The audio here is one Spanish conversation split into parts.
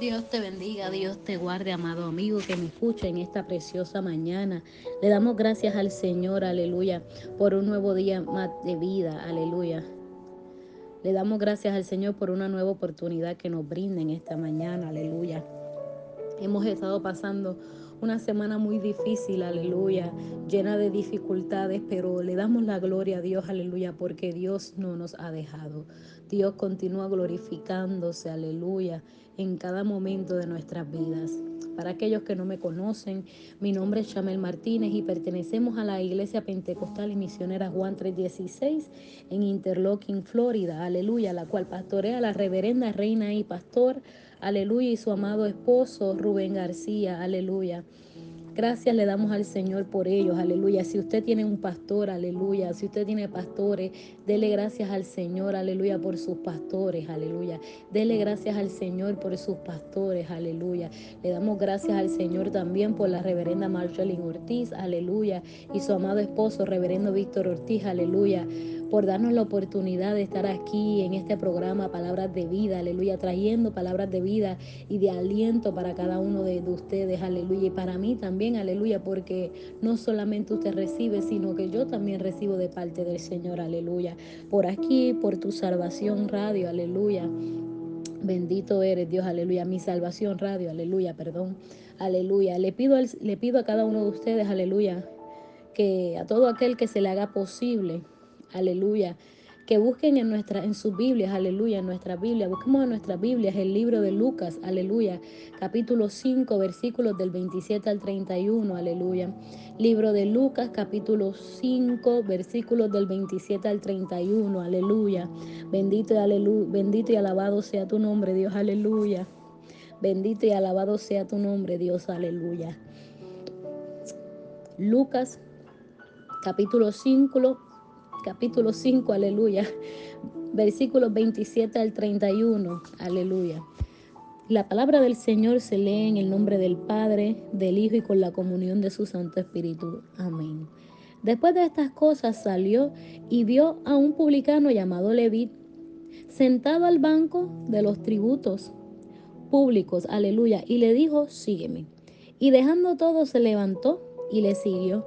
Dios te bendiga, Dios te guarde, amado amigo que me escucha en esta preciosa mañana. Le damos gracias al Señor, aleluya, por un nuevo día más de vida, aleluya. Le damos gracias al Señor por una nueva oportunidad que nos brinda en esta mañana, aleluya. Hemos estado pasando una semana muy difícil, aleluya, llena de dificultades, pero le damos la gloria a Dios, aleluya, porque Dios no nos ha dejado. Dios continúa glorificándose, aleluya, en cada momento de nuestras vidas. Para aquellos que no me conocen, mi nombre es Chamel Martínez y pertenecemos a la Iglesia Pentecostal y Misionera Juan 316 en Interlocking, Florida, aleluya, la cual pastorea la reverenda reina y pastor aleluya, y su amado esposo Rubén García, aleluya. Gracias le damos al Señor por ellos, aleluya. Si usted tiene un pastor, aleluya. Si usted tiene pastores, dele gracias al Señor, aleluya, por sus pastores, aleluya. Dele gracias al Señor por sus pastores, aleluya. Le damos gracias al Señor también por la reverenda Marjolín Ortiz, aleluya. Y su amado esposo, reverendo Víctor Ortiz, aleluya por darnos la oportunidad de estar aquí en este programa Palabras de Vida, aleluya, trayendo palabras de vida y de aliento para cada uno de, ustedes, aleluya, y para mí también, aleluya, porque no solamente usted recibe, sino que yo también recibo de parte del Señor, aleluya, por aquí, por tu salvación radio, aleluya. Bendito eres Dios, aleluya. Mi salvación radio, aleluya, perdón. Aleluya. Le pido, le pido a cada uno de ustedes, aleluya, que a todo aquel que se le haga posible, aleluya. Que busquen en, nuestra, en sus Biblias, aleluya, en nuestra Biblia. Busquemos en nuestras Biblias el libro de Lucas, aleluya. Capítulo 5, versículos del 27 al 31, aleluya. Libro de Lucas, capítulo 5, versículos del 27 al 31, aleluya. Bendito y, aleluya, bendito y alabado sea tu nombre, Dios, aleluya. Bendito y alabado sea tu nombre, Dios, aleluya. Lucas, capítulo 5, capítulo 5, aleluya, versículos 27 al 31, aleluya. La palabra del Señor se lee en el nombre del Padre, del Hijo y con la comunión de su Santo Espíritu. Amén. Después de estas cosas salió y vio a un publicano llamado Levit sentado al banco de los tributos públicos, aleluya, y le dijo, sígueme. Y dejando todo se levantó y le siguió.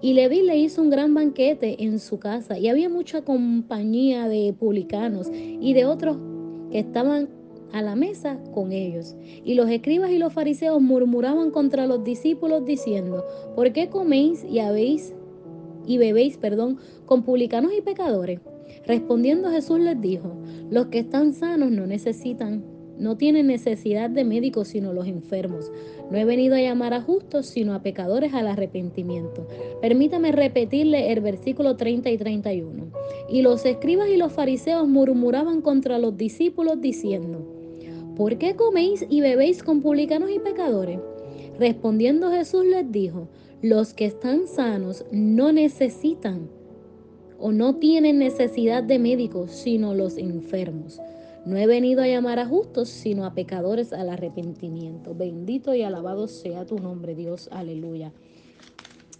Y Leví le hizo un gran banquete en su casa y había mucha compañía de publicanos y de otros que estaban a la mesa con ellos. Y los escribas y los fariseos murmuraban contra los discípulos diciendo, ¿por qué coméis y habéis y bebéis, perdón, con publicanos y pecadores? Respondiendo Jesús les dijo, los que están sanos no necesitan no tienen necesidad de médicos sino los enfermos. No he venido a llamar a justos sino a pecadores al arrepentimiento. Permítame repetirle el versículo 30 y 31. Y los escribas y los fariseos murmuraban contra los discípulos diciendo, ¿por qué coméis y bebéis con publicanos y pecadores? Respondiendo Jesús les dijo, los que están sanos no necesitan o no tienen necesidad de médicos sino los enfermos. No he venido a llamar a justos, sino a pecadores al arrepentimiento. Bendito y alabado sea tu nombre, Dios. Aleluya.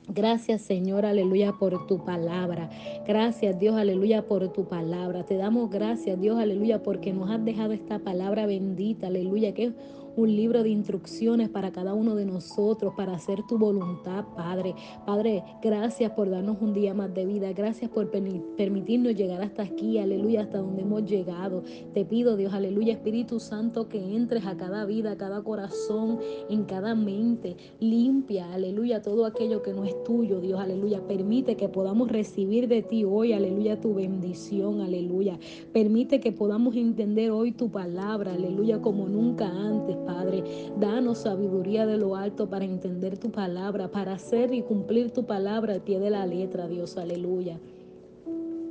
Gracias Señor, aleluya, por tu palabra. Gracias Dios, aleluya, por tu palabra. Te damos gracias Dios, aleluya, porque nos has dejado esta palabra bendita, aleluya, que es un libro de instrucciones para cada uno de nosotros, para hacer tu voluntad, Padre. Padre, gracias por darnos un día más de vida. Gracias por permitirnos llegar hasta aquí, aleluya, hasta donde hemos llegado. Te pido, Dios, aleluya, Espíritu Santo, que entres a cada vida, a cada corazón, en cada mente. Limpia, aleluya, todo aquello que no es tuyo, Dios, aleluya. Permite que podamos recibir de ti hoy, aleluya, tu bendición, aleluya. Permite que podamos entender hoy tu palabra, aleluya, como nunca antes, Padre. Danos sabiduría de lo alto para entender tu palabra, para hacer y cumplir tu palabra al pie de la letra, Dios. Aleluya.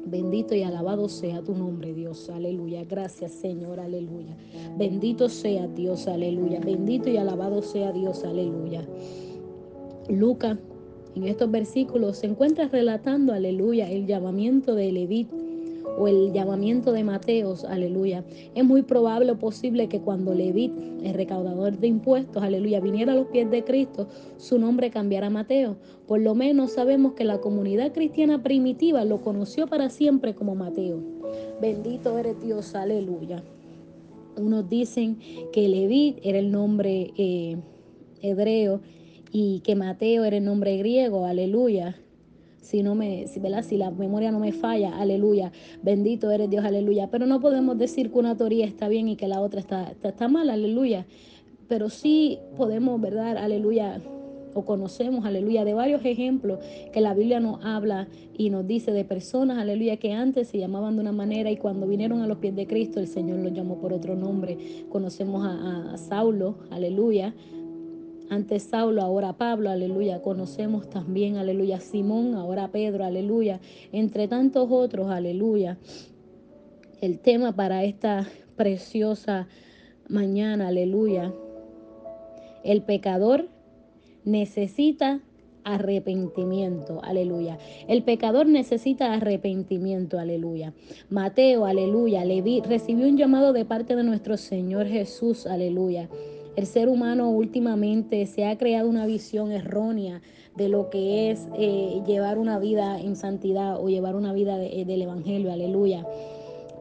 Bendito y alabado sea tu nombre, Dios. Aleluya. Gracias, Señor. Aleluya. Bendito sea Dios. Aleluya. Bendito y alabado sea Dios. Aleluya. Lucas, en estos versículos, se encuentra relatando, aleluya, el llamamiento de Levit o el llamamiento de Mateos, aleluya. Es muy probable o posible que cuando Levit, el recaudador de impuestos, aleluya, viniera a los pies de Cristo, su nombre cambiara a Mateo. Por lo menos sabemos que la comunidad cristiana primitiva lo conoció para siempre como Mateo. Bendito eres Dios, aleluya. Unos dicen que Leví era el nombre eh, hebreo y que Mateo era el nombre griego, aleluya. Si no me, si, si la memoria no me falla, aleluya. Bendito eres Dios, aleluya. Pero no podemos decir que una teoría está bien y que la otra está, está, está mal, aleluya. Pero sí podemos, ¿verdad? Aleluya, o conocemos, aleluya, de varios ejemplos que la Biblia nos habla y nos dice de personas, aleluya, que antes se llamaban de una manera y cuando vinieron a los pies de Cristo el Señor los llamó por otro nombre. Conocemos a, a Saulo, aleluya, antes Saulo, ahora Pablo, aleluya. Conocemos también, aleluya, Simón, ahora Pedro, aleluya. Entre tantos otros, aleluya. El tema para esta preciosa mañana, aleluya. El pecador necesita arrepentimiento, aleluya. El pecador necesita arrepentimiento, aleluya. Mateo, aleluya, Leví recibió un llamado de parte de nuestro Señor Jesús, aleluya. El ser humano últimamente se ha creado una visión errónea de lo que es eh, llevar una vida en santidad o llevar una vida de, del Evangelio, aleluya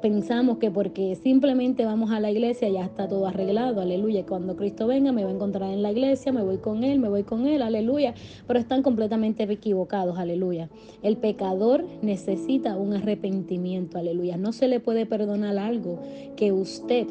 pensamos que porque simplemente vamos a la iglesia ya está todo arreglado, aleluya. Cuando Cristo venga me va a encontrar en la iglesia, me voy con Él, me voy con Él, aleluya. Pero están completamente equivocados, aleluya. El pecador necesita un arrepentimiento, aleluya. No se le puede perdonar algo que usted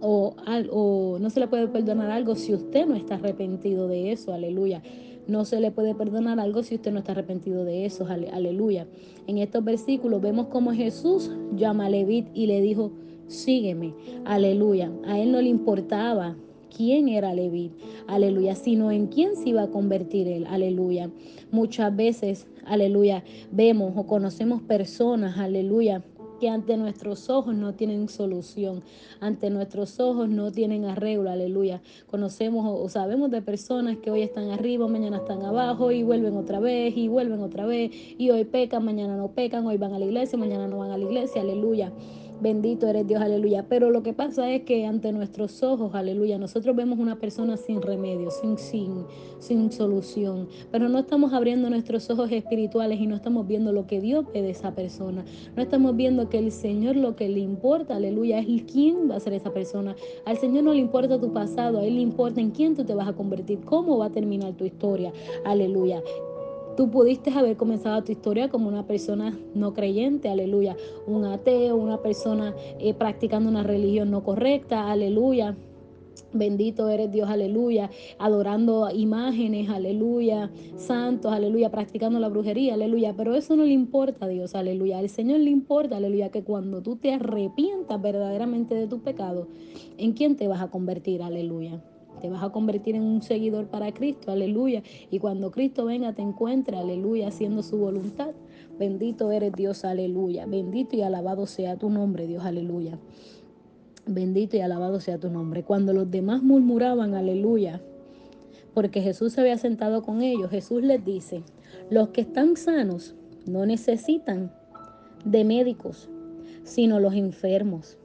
o, no se le puede perdonar algo si usted no está arrepentido de eso, aleluya. No se le puede perdonar algo si usted no está arrepentido de eso. Aleluya. En estos versículos vemos cómo Jesús llama a Levit y le dijo, sígueme. Aleluya. A él no le importaba quién era Levit, aleluya, sino en quién se iba a convertir él, aleluya. Muchas veces, aleluya, vemos o conocemos personas, aleluya, que ante nuestros ojos no tienen solución, ante nuestros ojos no tienen arreglo, aleluya. Conocemos o sabemos de personas que hoy están arriba, mañana están abajo y vuelven otra vez y vuelven otra vez y hoy pecan, mañana no pecan, hoy van a la iglesia, mañana no van a la iglesia, aleluya. Bendito eres Dios, aleluya. Pero lo que pasa es que ante nuestros ojos, aleluya, nosotros vemos una persona sin remedio, sin, sin, sin solución. Pero no estamos abriendo nuestros ojos espirituales y no estamos viendo lo que Dios ve de esa persona. No estamos viendo que el Señor lo que le importa, aleluya, es quién va a ser esa persona. Al Señor no le importa tu pasado, a Él le importa en quién tú te vas a convertir, cómo va a terminar tu historia, aleluya. Tú pudiste haber comenzado tu historia como una persona no creyente, aleluya, un ateo, una persona eh, practicando una religión no correcta, aleluya. Bendito eres Dios, aleluya, adorando imágenes, aleluya, santos, aleluya, practicando la brujería, aleluya, pero eso no le importa a Dios, aleluya, al Señor le importa, aleluya, que cuando tú te arrepientas verdaderamente de tu pecado, ¿en quién te vas a convertir, aleluya? Te vas a convertir en un seguidor para Cristo, aleluya. Y cuando Cristo venga te encuentre, aleluya, haciendo su voluntad. Bendito eres Dios, aleluya. Bendito y alabado sea tu nombre, Dios, aleluya. Bendito y alabado sea tu nombre. Cuando los demás murmuraban, aleluya, porque Jesús se había sentado con ellos, Jesús les dice, los que están sanos no necesitan de médicos, sino los enfermos.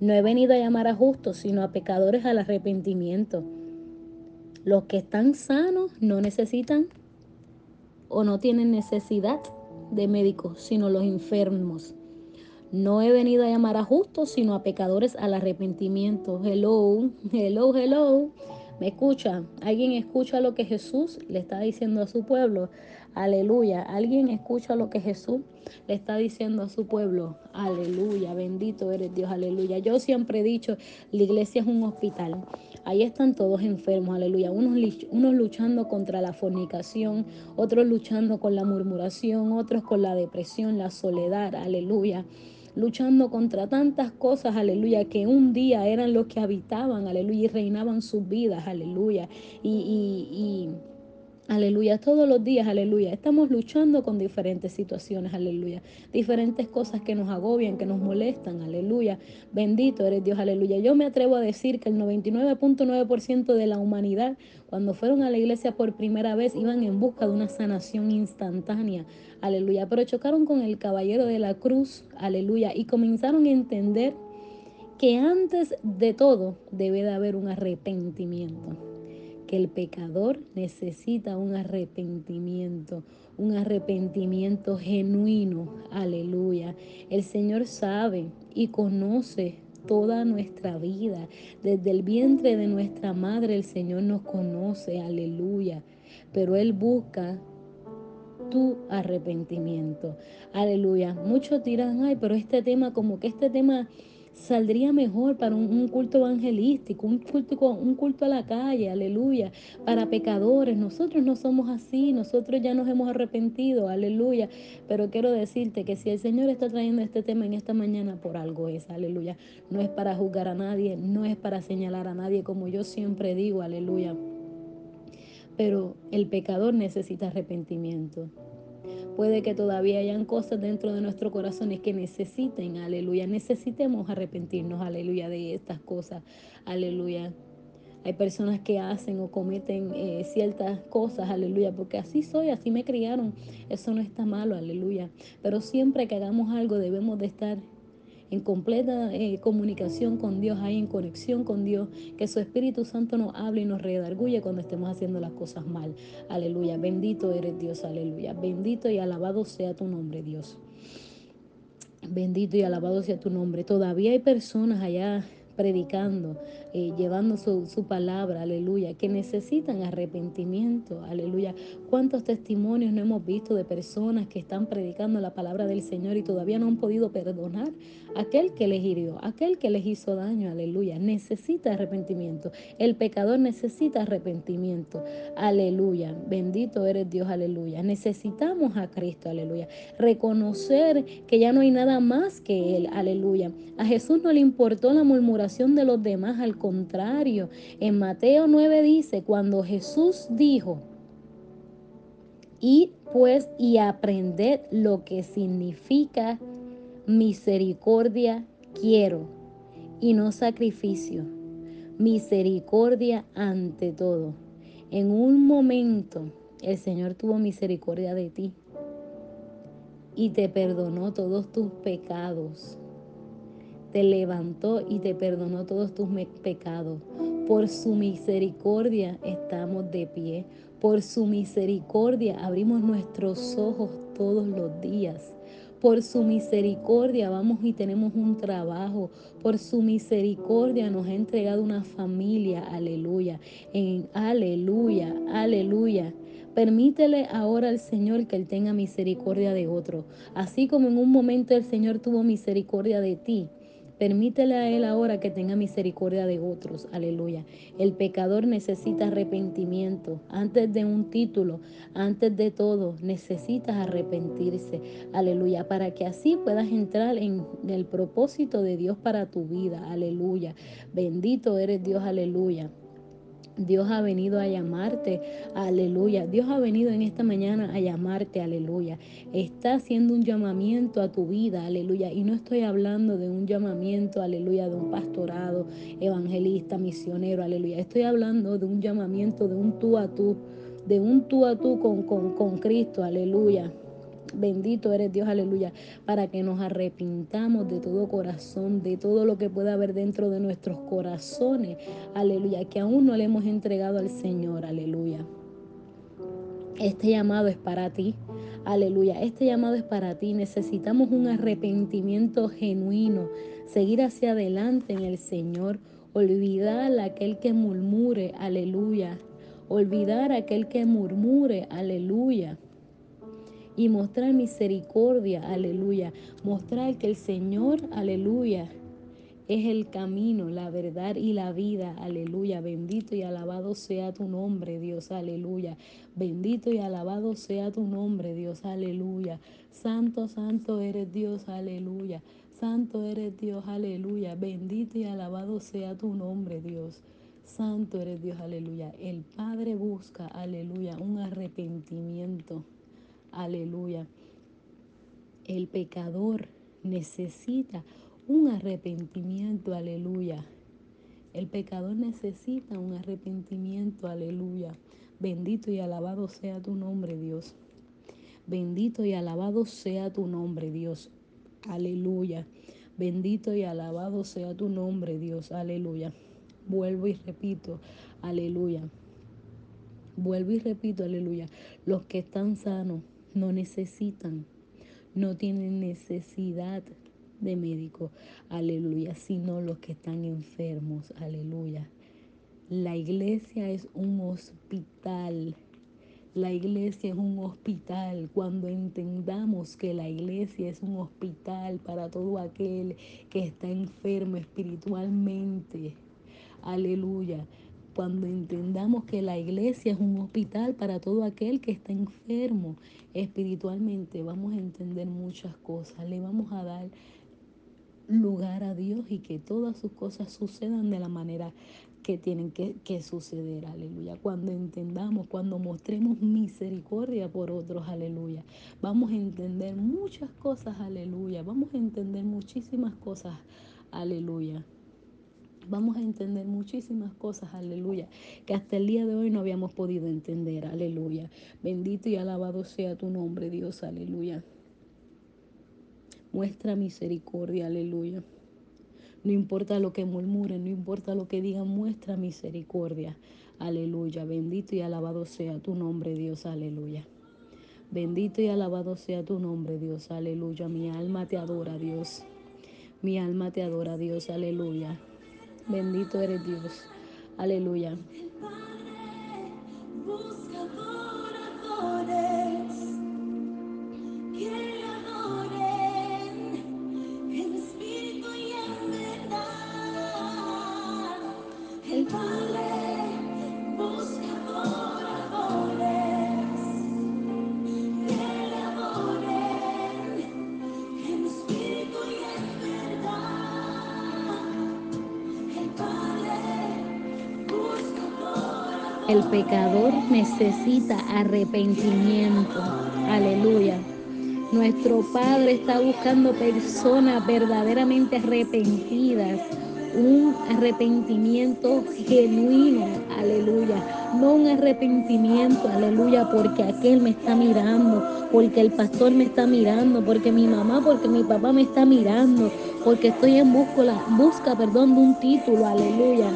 No he venido a llamar a justos, sino a pecadores al arrepentimiento. Los que están sanos no necesitan o no tienen necesidad de médicos, sino los enfermos. No he venido a llamar a justos, sino a pecadores al arrepentimiento. Hello, hello, hello. ¿Me escucha? ¿Alguien escucha lo que Jesús le está diciendo a su pueblo? Aleluya. ¿Alguien escucha lo que Jesús le está diciendo a su pueblo? Aleluya. Bendito eres Dios. Aleluya. Yo siempre he dicho, la iglesia es un hospital. Ahí están todos enfermos. Aleluya. Unos, unos luchando contra la fornicación, otros luchando con la murmuración, otros con la depresión, la soledad. Aleluya luchando contra tantas cosas, aleluya, que un día eran los que habitaban, aleluya, y reinaban sus vidas, aleluya. y, y Aleluya, todos los días, aleluya. Estamos luchando con diferentes situaciones, aleluya. Diferentes cosas que nos agobian, que nos molestan, aleluya. Bendito eres Dios, aleluya. Yo me atrevo a decir que el 99.9% de la humanidad, cuando fueron a la iglesia por primera vez, iban en busca de una sanación instantánea, aleluya. Pero chocaron con el caballero de la cruz, aleluya, y comenzaron a entender que antes de todo debe de haber un arrepentimiento que el pecador necesita un arrepentimiento, un arrepentimiento genuino. Aleluya. El Señor sabe y conoce toda nuestra vida. Desde el vientre de nuestra madre el Señor nos conoce, aleluya. Pero Él busca tu arrepentimiento. Aleluya. Muchos dirán, ay, pero este tema, como que este tema saldría mejor para un, culto evangelístico, un culto, un culto a la calle, aleluya, para pecadores. Nosotros no somos así, nosotros ya nos hemos arrepentido, aleluya. Pero quiero decirte que si el Señor está trayendo este tema en esta mañana, por algo es, aleluya. No es para juzgar a nadie, no es para señalar a nadie, como yo siempre digo, aleluya. Pero el pecador necesita arrepentimiento. Puede que todavía hayan cosas dentro de nuestro corazones que necesiten, aleluya, necesitemos arrepentirnos, aleluya, de estas cosas, aleluya. Hay personas que hacen o cometen eh, ciertas cosas, aleluya, porque así soy, así me criaron. Eso no está malo, aleluya. Pero siempre que hagamos algo debemos de estar en completa eh, comunicación con Dios, ahí en conexión con Dios, que su Espíritu Santo nos hable y nos redarguye cuando estemos haciendo las cosas mal. Aleluya, bendito eres Dios, aleluya. Bendito y alabado sea tu nombre, Dios. Bendito y alabado sea tu nombre. Todavía hay personas allá predicando, eh, llevando su, su, palabra, aleluya, que necesitan arrepentimiento, aleluya. ¿Cuántos testimonios no hemos visto de personas que están predicando la palabra del Señor y todavía no han podido perdonar aquel que les hirió, aquel que les hizo daño, aleluya? Necesita arrepentimiento. El pecador necesita arrepentimiento, aleluya. Bendito eres Dios, aleluya. Necesitamos a Cristo, aleluya. Reconocer que ya no hay nada más que Él, aleluya. A Jesús no le importó la murmuración de los demás, al contrario. En Mateo 9 dice, cuando Jesús dijo, y pues y aprended lo que significa misericordia quiero y no sacrificio. Misericordia ante todo. En un momento el Señor tuvo misericordia de ti y te perdonó todos tus pecados te levantó y te perdonó todos tus pecados. Por su misericordia estamos de pie. Por su misericordia abrimos nuestros ojos todos los días. Por su misericordia vamos y tenemos un trabajo. Por su misericordia nos ha entregado una familia. Aleluya. En aleluya, aleluya. Permítele ahora al Señor que Él tenga misericordia de otro. Así como en un momento el Señor tuvo misericordia de ti. Permítele a Él ahora que tenga misericordia de otros. Aleluya. El pecador necesita arrepentimiento. Antes de un título, antes de todo, necesitas arrepentirse. Aleluya. Para que así puedas entrar en el propósito de Dios para tu vida. Aleluya. Bendito eres Dios. Aleluya. Dios ha venido a llamarte, aleluya. Dios ha venido en esta mañana a llamarte, aleluya. Está haciendo un llamamiento a tu vida, aleluya. Y no estoy hablando de un llamamiento, aleluya, de un pastorado, evangelista, misionero, aleluya. Estoy hablando de un llamamiento, de un tú a tú, de un tú a tú con, con, con Cristo, aleluya. Bendito eres Dios, aleluya, para que nos arrepintamos de todo corazón, de todo lo que pueda haber dentro de nuestros corazones, aleluya, que aún no le hemos entregado al Señor, aleluya. Este llamado es para ti, aleluya, este llamado es para ti. Necesitamos un arrepentimiento genuino, seguir hacia adelante en el Señor, olvidar a aquel que murmure, aleluya, olvidar a aquel que murmure, aleluya y mostrar misericordia, aleluya. Mostrar que el Señor, aleluya, es el camino, la verdad y la vida, aleluya. Bendito y alabado sea tu nombre, Dios, aleluya. Bendito y alabado sea tu nombre, Dios, aleluya. Santo, santo eres Dios, aleluya. Santo eres Dios, aleluya. Bendito y alabado sea tu nombre, Dios. Santo eres Dios, aleluya. El Padre busca, aleluya, un arrepentimiento. Aleluya. El pecador necesita un arrepentimiento, aleluya. El pecador necesita un arrepentimiento, aleluya. Bendito y alabado sea tu nombre, Dios. Bendito y alabado sea tu nombre, Dios. Aleluya. Bendito y alabado sea tu nombre, Dios. Aleluya. Vuelvo y repito, aleluya. Vuelvo y repito, aleluya. Los que están sanos, no necesitan, no tienen necesidad de médicos, aleluya, sino los que están enfermos, aleluya. La iglesia es un hospital. La iglesia es un hospital. Cuando entendamos que la iglesia es un hospital para todo aquel que está enfermo espiritualmente. Aleluya. Cuando entendamos que la iglesia es un hospital para todo aquel que está enfermo espiritualmente, vamos a entender muchas cosas. Le vamos a dar lugar a Dios y que todas sus cosas sucedan de la manera que tienen que, suceder, aleluya. Cuando entendamos, cuando mostremos misericordia por otros, aleluya. Vamos a entender muchas cosas, aleluya. Vamos a entender muchísimas cosas, aleluya. Vamos a entender muchísimas cosas, aleluya, que hasta el día de hoy no habíamos podido entender, aleluya. Bendito y alabado sea tu nombre, Dios, aleluya. Muestra misericordia, aleluya. No importa lo que murmuren, no importa lo que digan, muestra misericordia. Aleluya. Bendito y alabado sea tu nombre, Dios. Aleluya. Bendito y alabado sea tu nombre, Dios. Aleluya. Mi alma te adora, Dios. Mi alma te adora, Dios. Aleluya. Bendito eres Dios. Aleluya. El pecador necesita arrepentimiento. Aleluya. Nuestro Padre está buscando personas verdaderamente arrepentidas. Un arrepentimiento genuino. Aleluya. No un arrepentimiento. Aleluya. Porque aquel me está mirando. Porque el pastor me está mirando. Porque mi mamá, porque mi papá me está mirando. Porque estoy en busca, busca perdón, de un título. Aleluya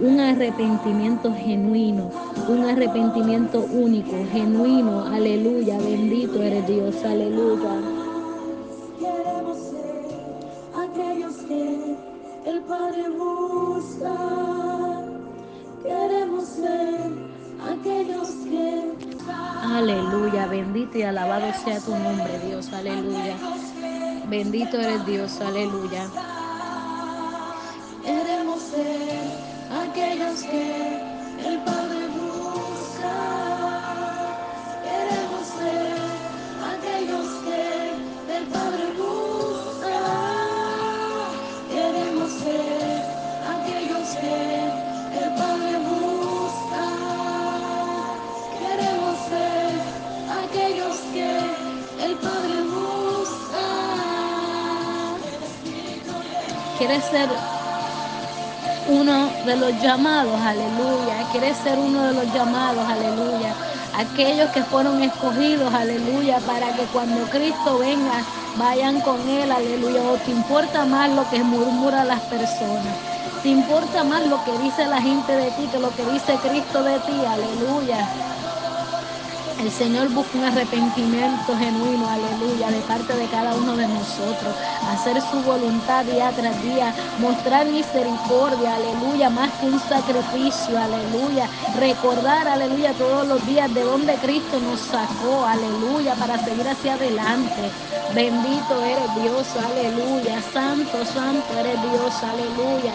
un arrepentimiento genuino, un arrepentimiento único, genuino, aleluya, bendito eres Dios, aleluya. Queremos ser aquellos que el Padre busca, queremos ser aquellos que... Aleluya, bendito y alabado sea tu nombre, Dios, aleluya. Bendito eres Dios, aleluya. Queremos ser aquellos que el Padre busca. Queremos ser aquellos que el Padre busca. Queremos ser aquellos que el Padre busca. Queremos ser aquellos que el Padre busca. ¿Quieres ser uno de los llamados, aleluya. Quieres ser uno de los llamados, aleluya. Aquellos que fueron escogidos, aleluya, para que cuando Cristo venga, vayan con Él, aleluya. O te importa más lo que murmura las personas. Te importa más lo que dice la gente de ti que lo que dice Cristo de ti, aleluya. El Señor busca un arrepentimiento genuino, aleluya, de parte de cada uno de nosotros. Hacer su voluntad día tras día, mostrar misericordia, aleluya, más que un sacrificio, aleluya. Recordar, aleluya, todos los días de donde Cristo nos sacó, aleluya, para seguir hacia adelante. Bendito eres Dios, aleluya. Santo, santo eres Dios, aleluya.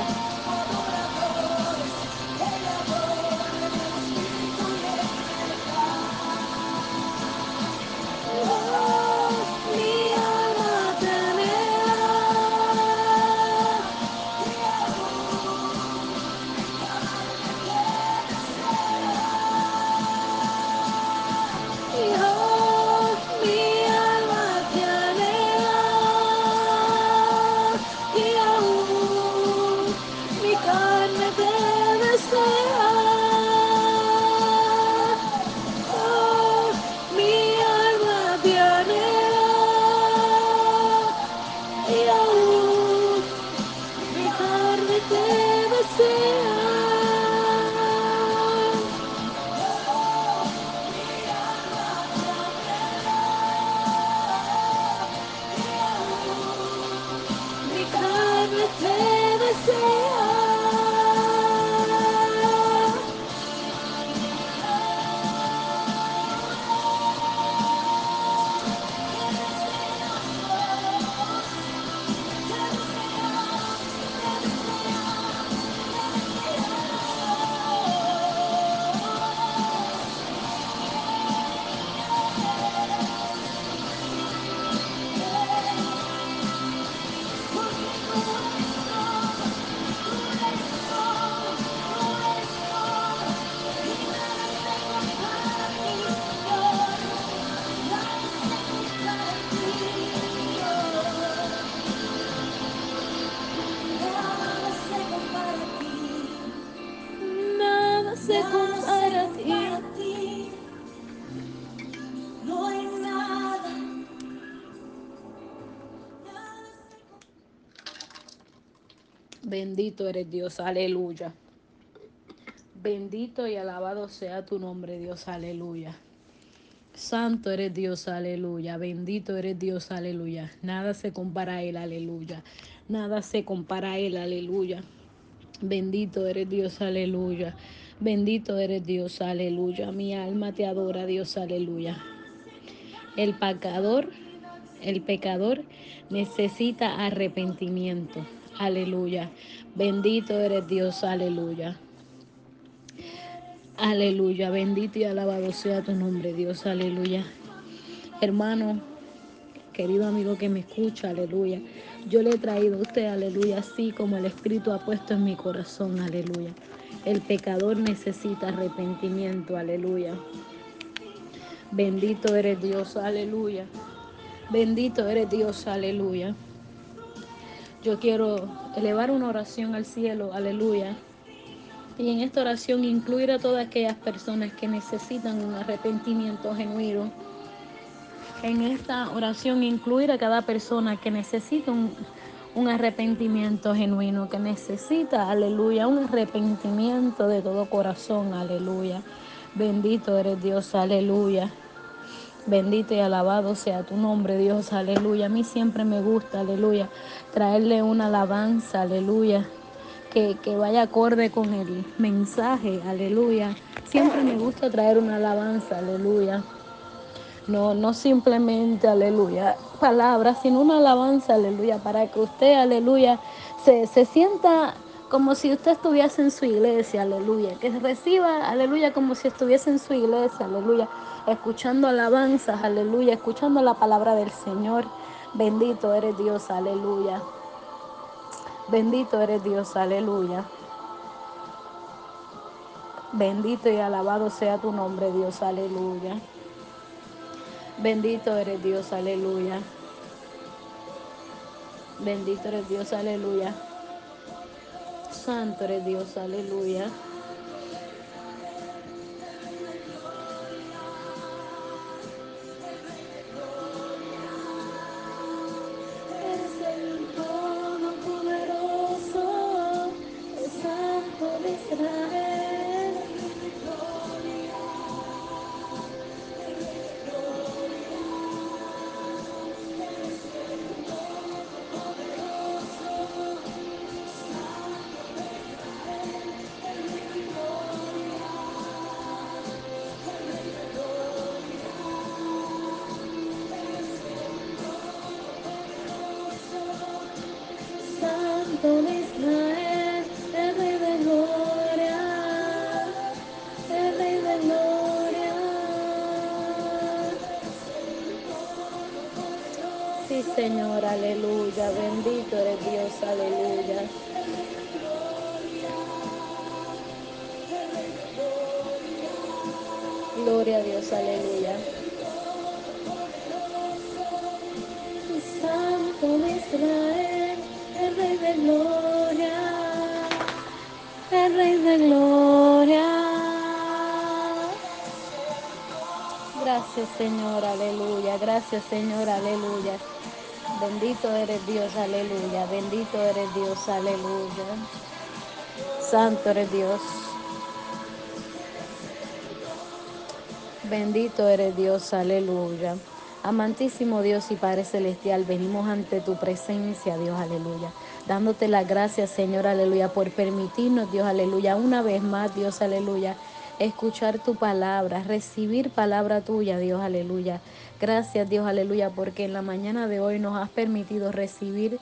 Bendito eres Dios, aleluya. Bendito y alabado sea tu nombre, Dios, aleluya. Santo eres Dios, aleluya. Bendito eres Dios, aleluya. Nada se compara a Él, aleluya. Nada se compara a Él, aleluya. Bendito eres Dios, aleluya. Bendito eres Dios, aleluya. Mi alma te adora, Dios, aleluya. El pecador, el pecador necesita arrepentimiento, aleluya. Bendito eres Dios, aleluya. Aleluya, bendito y alabado sea tu nombre, Dios, aleluya. Hermano, querido amigo que me escucha, aleluya. Yo le he traído a usted, aleluya, así como el Espíritu ha puesto en mi corazón, aleluya. El pecador necesita arrepentimiento, aleluya. Bendito eres Dios, aleluya. Bendito eres Dios, aleluya. Yo quiero elevar una oración al cielo, aleluya. Y en esta oración incluir a todas aquellas personas que necesitan un arrepentimiento genuino en esta oración incluir a cada persona que necesita un, un, arrepentimiento genuino, que necesita, aleluya, un arrepentimiento de todo corazón, aleluya. Bendito eres Dios, aleluya. Bendito y alabado sea tu nombre, Dios, aleluya. A mí siempre me gusta, aleluya, traerle una alabanza, aleluya, que, que vaya acorde con el mensaje, aleluya. Siempre me gusta traer una alabanza, aleluya no, no simplemente, aleluya, palabras, sino una alabanza, aleluya, para que usted, aleluya, se, se sienta como si usted estuviese en su iglesia, aleluya, que reciba, aleluya, como si estuviese en su iglesia, aleluya, escuchando alabanzas, aleluya, escuchando la palabra del Señor. Bendito eres Dios, aleluya. Bendito eres Dios, aleluya. Bendito y alabado sea tu nombre, Dios, aleluya. Bendito eres Dios, aleluya. Bendito eres Dios, aleluya. Santo Dios, aleluya. Gracias Señor, aleluya. Gracias Señor, aleluya. Bendito eres Dios, aleluya. Bendito eres Dios, aleluya. Santo eres Dios. Bendito eres Dios, aleluya. Amantísimo Dios y Padre Celestial, venimos ante tu presencia, Dios, aleluya. Dándote las gracias, Señor, aleluya, por permitirnos, Dios, aleluya, una vez más, Dios, aleluya, escuchar tu palabra, recibir palabra tuya, Dios, aleluya. Gracias, Dios, aleluya, porque en la mañana de hoy nos has permitido recibir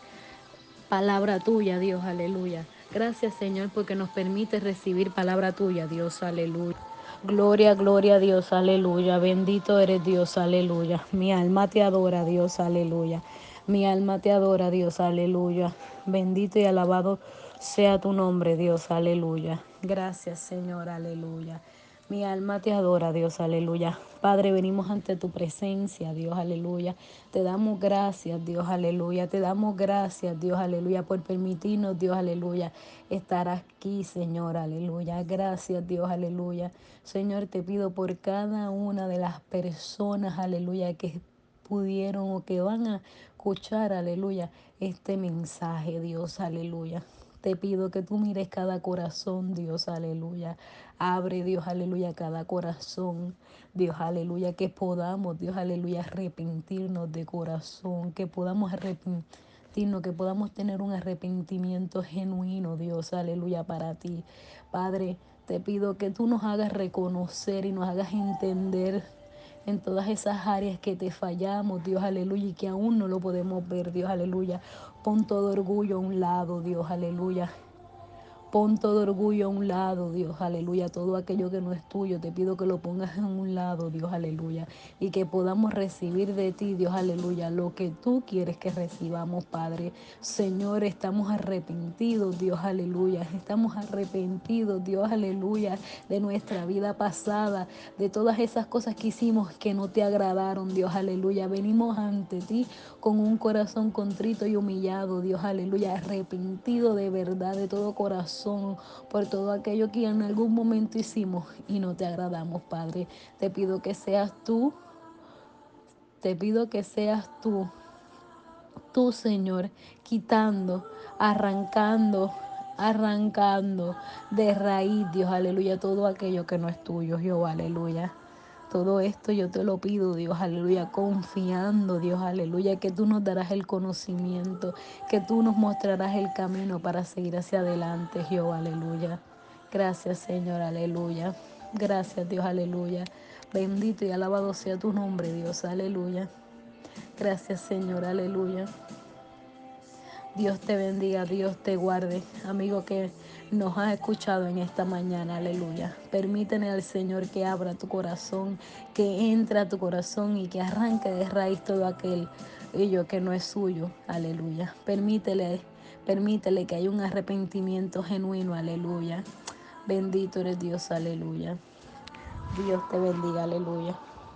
palabra tuya, Dios, aleluya. Gracias, Señor, porque nos permite recibir palabra tuya, Dios, aleluya. Gloria, gloria Dios, aleluya. Bendito eres Dios, aleluya. Mi alma te adora, Dios, aleluya. Mi alma te adora, Dios, aleluya. Bendito y alabado sea tu nombre, Dios, aleluya. Gracias, Señor, aleluya. Mi alma te adora, Dios, aleluya. Padre, venimos ante tu presencia, Dios, aleluya. Te damos gracias, Dios, aleluya. Te damos gracias, Dios, aleluya, por permitirnos, Dios, aleluya, estar aquí, Señor, aleluya. Gracias, Dios, aleluya. Señor, te pido por cada una de las personas, aleluya, que pudieron o que van a escuchar, aleluya, este mensaje, Dios, aleluya. Te pido que tú mires cada corazón, Dios, aleluya. Abre, Dios, aleluya, cada corazón. Dios, aleluya, que podamos, Dios, aleluya, arrepentirnos de corazón, que podamos arrepentirnos, que podamos tener un arrepentimiento genuino, Dios, aleluya, para ti. Padre, te pido que tú nos hagas reconocer y nos hagas entender en todas esas áreas que te fallamos, Dios, aleluya, y que aún no lo podemos ver, Dios, aleluya. Pon todo orgullo a un lado, Dios, aleluya. Pon todo orgullo a un lado, Dios, aleluya. Todo aquello que no es tuyo, te pido que lo pongas en un lado, Dios, aleluya. Y que podamos recibir de ti, Dios, aleluya, lo que tú quieres que recibamos, Padre. Señor, estamos arrepentidos, Dios, aleluya. Estamos arrepentidos, Dios, aleluya, de nuestra vida pasada, de todas esas cosas que hicimos que no te agradaron, Dios, aleluya. Venimos ante ti con un corazón contrito y humillado, Dios, aleluya, arrepentido de verdad, de todo corazón por todo aquello que en algún momento hicimos y no te agradamos, Padre. Te pido que seas tú, te pido que seas tú, tú, Señor, quitando, arrancando, arrancando de raíz, Dios, aleluya, todo aquello que no es tuyo, Jehová, aleluya. Todo esto yo te lo pido, Dios, aleluya, confiando, Dios, aleluya, que tú nos darás el conocimiento, que tú nos mostrarás el camino para seguir hacia adelante, Jehová, aleluya. Gracias, Señor, aleluya. Gracias, Dios, aleluya. Bendito y alabado sea tu nombre, Dios, aleluya. Gracias, Señor, aleluya. Dios te bendiga, Dios te guarde, amigo que nos has escuchado en esta mañana, aleluya. Permítele al Señor que abra tu corazón, que entre a tu corazón y que arranque de raíz todo aquel ello que no es suyo, aleluya. Permítele, permítele que haya un arrepentimiento genuino, aleluya. Bendito eres Dios, aleluya. Dios te bendiga, aleluya.